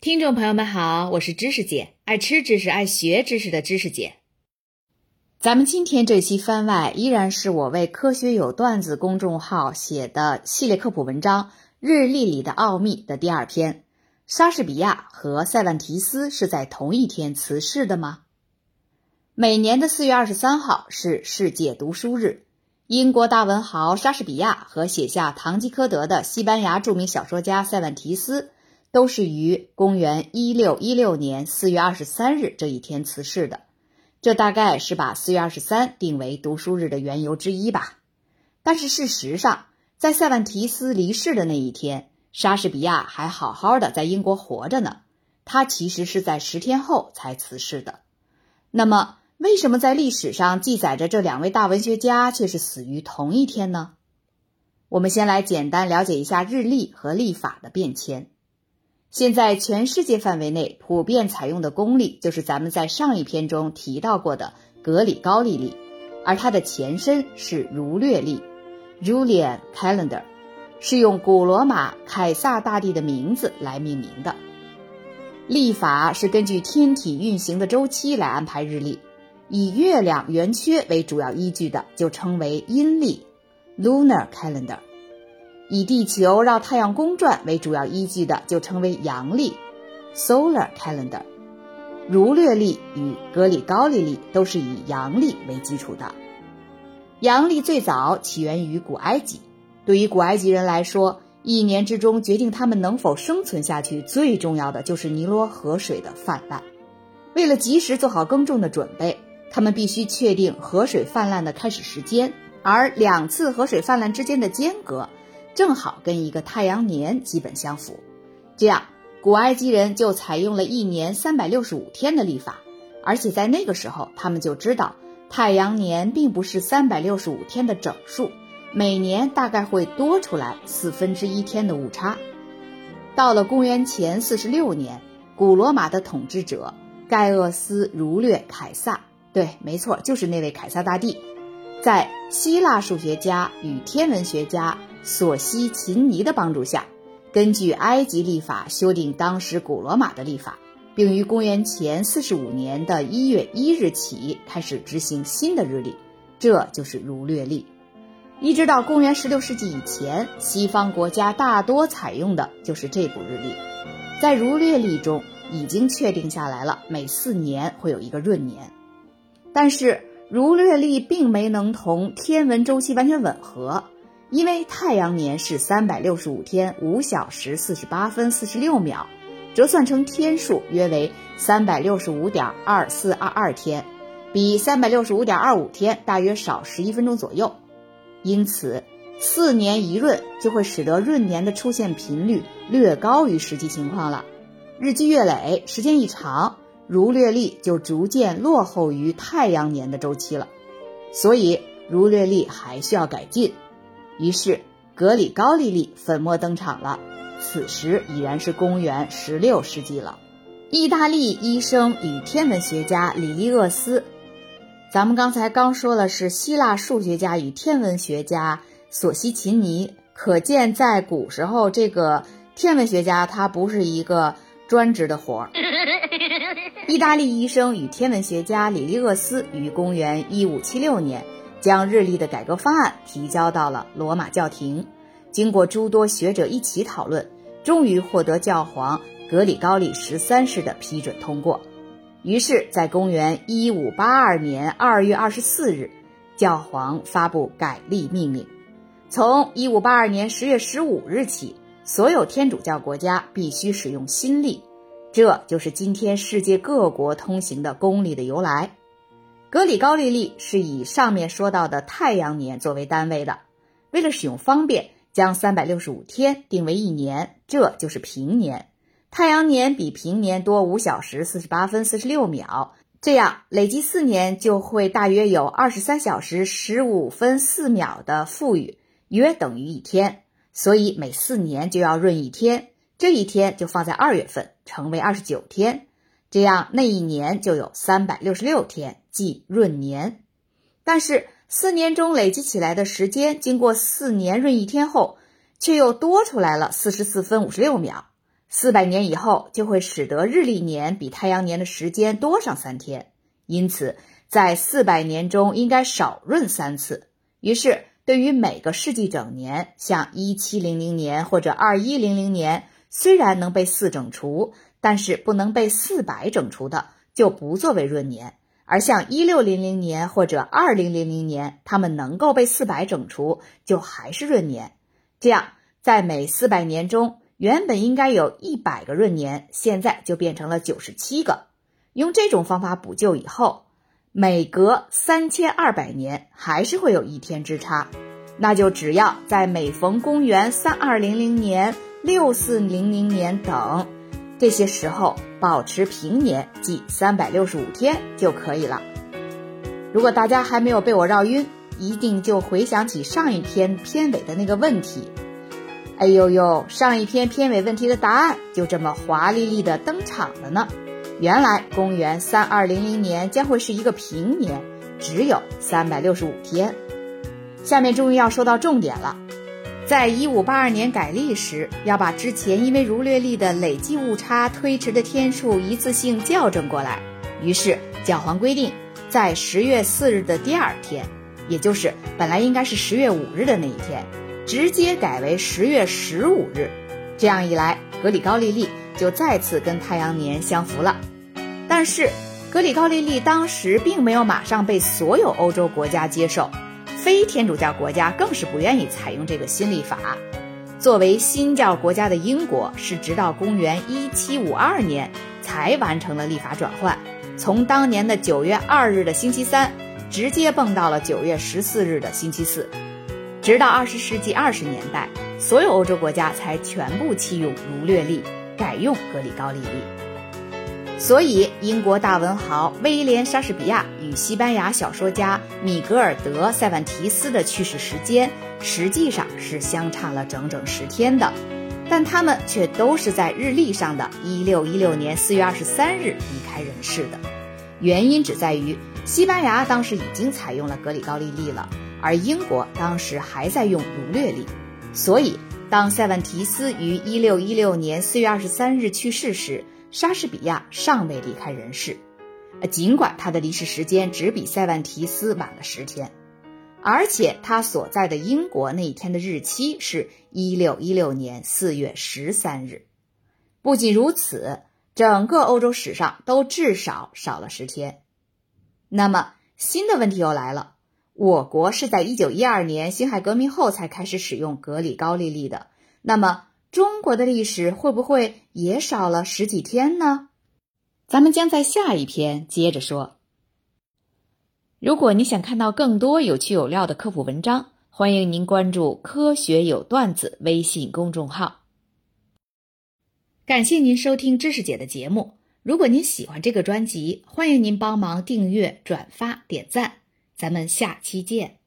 听众朋友们好，我是知识姐，爱吃知识、爱学知识的知识姐。咱们今天这期番外依然是我为“科学有段子”公众号写的系列科普文章《日历里的奥秘》的第二篇。莎士比亚和塞万提斯是在同一天辞世的吗？每年的四月二十三号是世界读书日。英国大文豪莎士比亚和写下《堂吉诃德》的西班牙著名小说家塞万提斯。都是于公元一六一六年四月二十三日这一天辞世的，这大概是把四月二十三定为读书日的缘由之一吧。但是事实上，在塞万提斯离世的那一天，莎士比亚还好好的在英国活着呢。他其实是在十天后才辞世的。那么，为什么在历史上记载着这两位大文学家却是死于同一天呢？我们先来简单了解一下日历和历法的变迁。现在全世界范围内普遍采用的公历，就是咱们在上一篇中提到过的格里高利历，而它的前身是儒略历 （Julian Calendar），是用古罗马凯撒大帝的名字来命名的。历法是根据天体运行的周期来安排日历，以月亮圆缺为主要依据的，就称为阴历 （Lunar Calendar）。以地球绕太阳公转为主要依据的，就称为阳历 （Solar Calendar）。儒略历与格里高利历都是以阳历为基础的。阳历最早起源于古埃及，对于古埃及人来说，一年之中决定他们能否生存下去最重要的就是尼罗河水的泛滥。为了及时做好耕种的准备，他们必须确定河水泛滥的开始时间，而两次河水泛滥之间的间隔。正好跟一个太阳年基本相符，这样古埃及人就采用了一年三百六十五天的历法，而且在那个时候，他们就知道太阳年并不是三百六十五天的整数，每年大概会多出来四分之一天的误差。到了公元前四十六年，古罗马的统治者盖厄斯·儒略凯撒，对，没错，就是那位凯撒大帝，在希腊数学家与天文学家。索西秦尼的帮助下，根据埃及历法修订当时古罗马的历法，并于公元前四十五年的一月一日起开始执行新的日历，这就是儒略历。一直到公元十六世纪以前，西方国家大多采用的就是这部日历。在儒略历中已经确定下来了，每四年会有一个闰年，但是儒略历并没能同天文周期完全吻合。因为太阳年是三百六十五天五小时四十八分四十六秒，折算成天数约为三百六十五点二四二二天，比三百六十五点二五天大约少十一分钟左右。因此，四年一闰就会使得闰年的出现频率略高于实际情况了。日积月累，时间一长，儒略历就逐渐落后于太阳年的周期了。所以，儒略历还需要改进。于是，格里高利历粉墨登场了。此时已然是公元十六世纪了。意大利医生与天文学家里利厄斯，咱们刚才刚说了是希腊数学家与天文学家索西琴尼，可见在古时候，这个天文学家他不是一个专职的活儿。意大利医生与天文学家里利厄斯于公元一五七六年。将日历的改革方案提交到了罗马教廷，经过诸多学者一起讨论，终于获得教皇格里高利十三世的批准通过。于是，在公元一五八二年二月二十四日，教皇发布改历命令，从一五八二年十月十五日起，所有天主教国家必须使用新历，这就是今天世界各国通行的公历的由来。格里高利历是以上面说到的太阳年作为单位的，为了使用方便，将三百六十五天定为一年，这就是平年。太阳年比平年多五小时四十八分四十六秒，这样累计四年就会大约有二十三小时十五分四秒的富裕，约等于一天。所以每四年就要闰一天，这一天就放在二月份，成为二十九天。这样那一年就有三百六十六天，即闰年。但是四年中累积起来的时间，经过四年闰一天后，却又多出来了四十四分五十六秒。四百年以后就会使得日历年比太阳年的时间多上三天，因此在四百年中应该少闰三次。于是，对于每个世纪整年，像一七零零年或者二一零零年，虽然能被四整除，但是不能被四百整除的，就不作为闰年；而像一六零零年或者二零零零年，它们能够被四百整除，就还是闰年。这样，在每四百年中。原本应该有一百个闰年，现在就变成了九十七个。用这种方法补救以后，每隔三千二百年还是会有一天之差。那就只要在每逢公元三二零零年、六四零零年等这些时候保持平年，即三百六十五天就可以了。如果大家还没有被我绕晕，一定就回想起上一篇片尾的那个问题。哎呦呦！上一篇片尾问题的答案就这么华丽丽的登场了呢。原来公元三二零零年将会是一个平年，只有三百六十五天。下面终于要说到重点了，在一五八二年改历时，要把之前因为儒略历的累计误差推迟的天数一次性校正过来。于是教皇规定，在十月四日的第二天，也就是本来应该是十月五日的那一天。直接改为十月十五日，这样一来，格里高利历就再次跟太阳年相符了。但是，格里高利历当时并没有马上被所有欧洲国家接受，非天主教国家更是不愿意采用这个新历法。作为新教国家的英国，是直到公元一七五二年才完成了历法转换，从当年的九月二日的星期三，直接蹦到了九月十四日的星期四。直到二十世纪二十年代，所有欧洲国家才全部弃用儒略历，改用格里高利历。所以，英国大文豪威廉·莎士比亚与西班牙小说家米格尔德·塞万提斯的去世时间实际上是相差了整整十天的，但他们却都是在日历上的一六一六年四月二十三日离开人世的。原因只在于西班牙当时已经采用了格里高利历了。而英国当时还在用儒略历，所以当塞万提斯于一六一六年四月二十三日去世时，莎士比亚尚未离开人世。尽管他的离世时间只比塞万提斯晚了十天，而且他所在的英国那一天的日期是一六一六年四月十三日。不仅如此，整个欧洲史上都至少少了十天。那么新的问题又来了。我国是在一九一二年辛亥革命后才开始使用格里高利历的，那么中国的历史会不会也少了十几天呢？咱们将在下一篇接着说。如果你想看到更多有趣有料的科普文章，欢迎您关注“科学有段子”微信公众号。感谢您收听知识姐的节目。如果您喜欢这个专辑，欢迎您帮忙订阅、转发、点赞。咱们下期见。